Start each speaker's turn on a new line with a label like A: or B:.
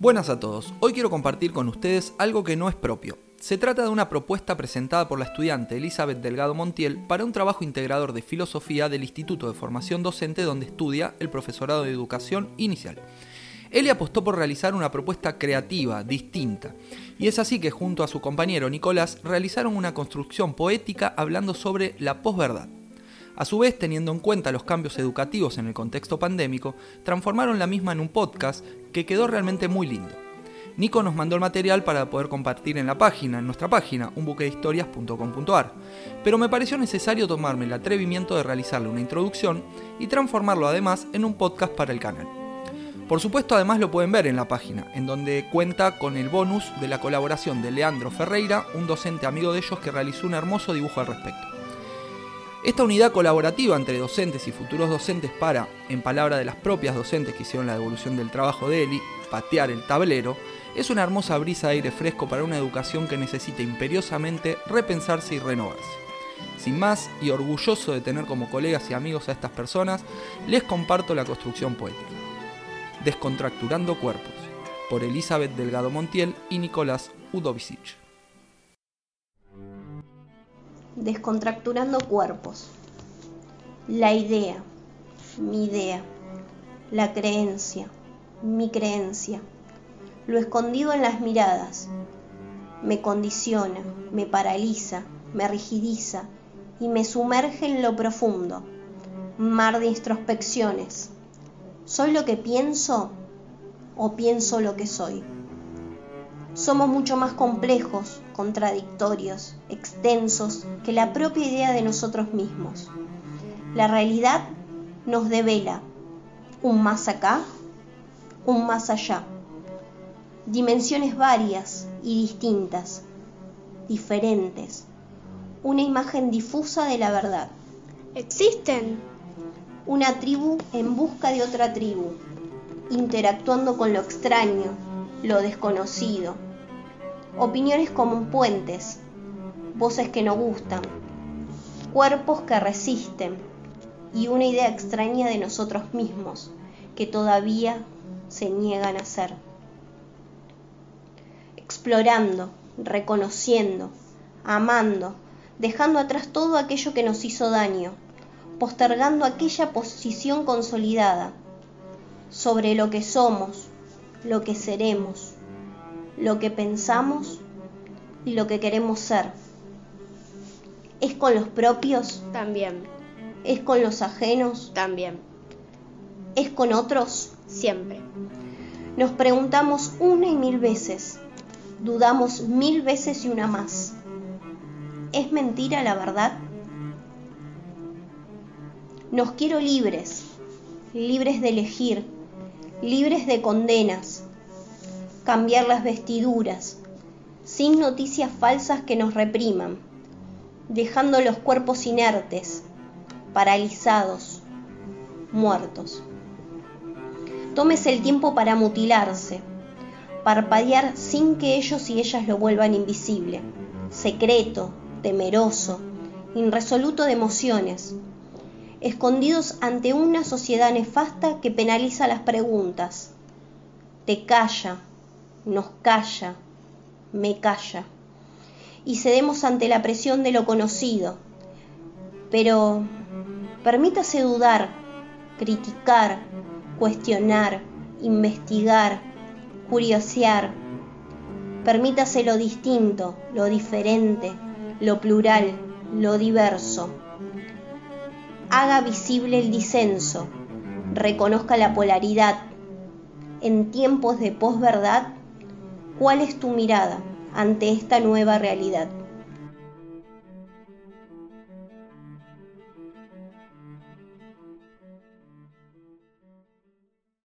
A: Buenas a todos, hoy quiero compartir con ustedes algo que no es propio. Se trata de una propuesta presentada por la estudiante Elizabeth Delgado Montiel para un trabajo integrador de filosofía del Instituto de Formación Docente donde estudia el profesorado de educación inicial. Eli apostó por realizar una propuesta creativa, distinta, y es así que junto a su compañero Nicolás realizaron una construcción poética hablando sobre la posverdad. A su vez, teniendo en cuenta los cambios educativos en el contexto pandémico, transformaron la misma en un podcast que quedó realmente muy lindo. Nico nos mandó el material para poder compartir en la página, en nuestra página, unbuquehistorias.com.ar, pero me pareció necesario tomarme el atrevimiento de realizarle una introducción y transformarlo además en un podcast para el canal. Por supuesto, además lo pueden ver en la página, en donde cuenta con el bonus de la colaboración de Leandro Ferreira, un docente amigo de ellos que realizó un hermoso dibujo al respecto. Esta unidad colaborativa entre docentes y futuros docentes para, en palabra de las propias docentes que hicieron la devolución del trabajo de Eli, patear el tablero, es una hermosa brisa de aire fresco para una educación que necesita imperiosamente repensarse y renovarse. Sin más, y orgulloso de tener como colegas y amigos a estas personas, les comparto la construcción poética. Descontracturando cuerpos, por Elizabeth Delgado Montiel y Nicolás Udovicic.
B: Descontracturando cuerpos. La idea, mi idea. La creencia, mi creencia. Lo escondido en las miradas. Me condiciona, me paraliza, me rigidiza y me sumerge en lo profundo. Mar de introspecciones. ¿Soy lo que pienso o pienso lo que soy? Somos mucho más complejos, contradictorios, extensos que la propia idea de nosotros mismos. La realidad nos devela un más acá, un más allá. Dimensiones varias y distintas, diferentes. Una imagen difusa de la verdad.
C: ¿Existen?
B: Una tribu en busca de otra tribu, interactuando con lo extraño, lo desconocido. Opiniones como puentes, voces que no gustan, cuerpos que resisten. Y una idea extraña de nosotros mismos que todavía se niegan a ser. Explorando, reconociendo, amando, dejando atrás todo aquello que nos hizo daño, postergando aquella posición consolidada sobre lo que somos, lo que seremos, lo que pensamos y lo que queremos ser. ¿Es con los propios?
C: También.
B: ¿Es con los ajenos?
C: También.
B: ¿Es con otros?
C: Siempre.
B: Nos preguntamos una y mil veces, dudamos mil veces y una más. ¿Es mentira la verdad? Nos quiero libres, libres de elegir, libres de condenas, cambiar las vestiduras, sin noticias falsas que nos repriman, dejando los cuerpos inertes, paralizados, muertos. Tómese el tiempo para mutilarse, parpadear sin que ellos y ellas lo vuelvan invisible, secreto, temeroso, irresoluto de emociones, escondidos ante una sociedad nefasta que penaliza las preguntas. Te calla, nos calla, me calla. Y cedemos ante la presión de lo conocido. Pero permítase dudar, criticar, cuestionar, investigar, curiosear. Permítase lo distinto, lo diferente, lo plural, lo diverso haga visible el disenso, reconozca la polaridad. En tiempos de posverdad, ¿cuál es tu mirada ante esta nueva realidad?